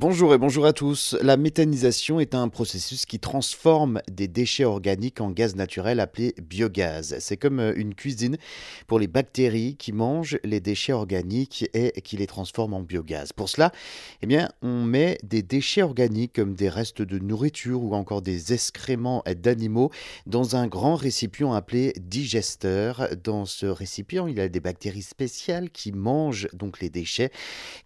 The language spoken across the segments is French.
Bonjour et bonjour à tous. La méthanisation est un processus qui transforme des déchets organiques en gaz naturel appelé biogaz. C'est comme euh, une cuisine pour les bactéries qui mangent les déchets organiques et qui les transforment en biogaz. Pour cela, eh bien, on met des déchets organiques comme des restes de nourriture ou encore des excréments d'animaux dans un grand récipient appelé digesteur. Dans ce récipient, il y a des bactéries spéciales qui mangent donc les déchets.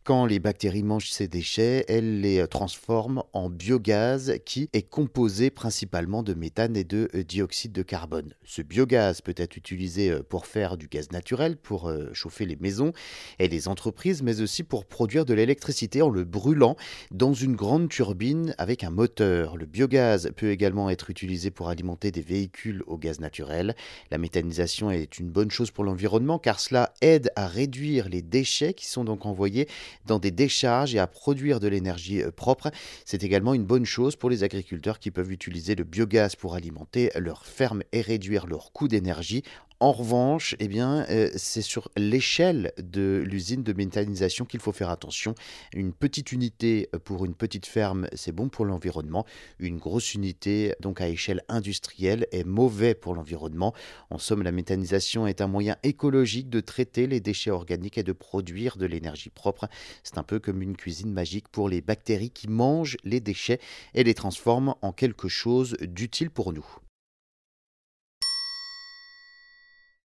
Quand les bactéries mangent ces déchets, les transforme en biogaz qui est composé principalement de méthane et de euh, dioxyde de carbone. Ce biogaz peut être utilisé euh, pour faire du gaz naturel, pour euh, chauffer les maisons et les entreprises, mais aussi pour produire de l'électricité en le brûlant dans une grande turbine avec un moteur. Le biogaz peut également être utilisé pour alimenter des véhicules au gaz naturel. La méthanisation est une bonne chose pour l'environnement car cela aide à réduire les déchets qui sont donc envoyés dans des décharges et à produire de l'énergie euh, propre. C'est également une bonne chose pour les agriculteurs qui peuvent utiliser le biogaz pour alimenter leurs fermes et réduire leur coût d'énergie en revanche, eh euh, c'est sur l'échelle de l'usine de méthanisation qu'il faut faire attention. Une petite unité pour une petite ferme, c'est bon pour l'environnement. Une grosse unité, donc à échelle industrielle, est mauvais pour l'environnement. En somme, la méthanisation est un moyen écologique de traiter les déchets organiques et de produire de l'énergie propre. C'est un peu comme une cuisine magique pour les bactéries qui mangent les déchets et les transforment en quelque chose d'utile pour nous.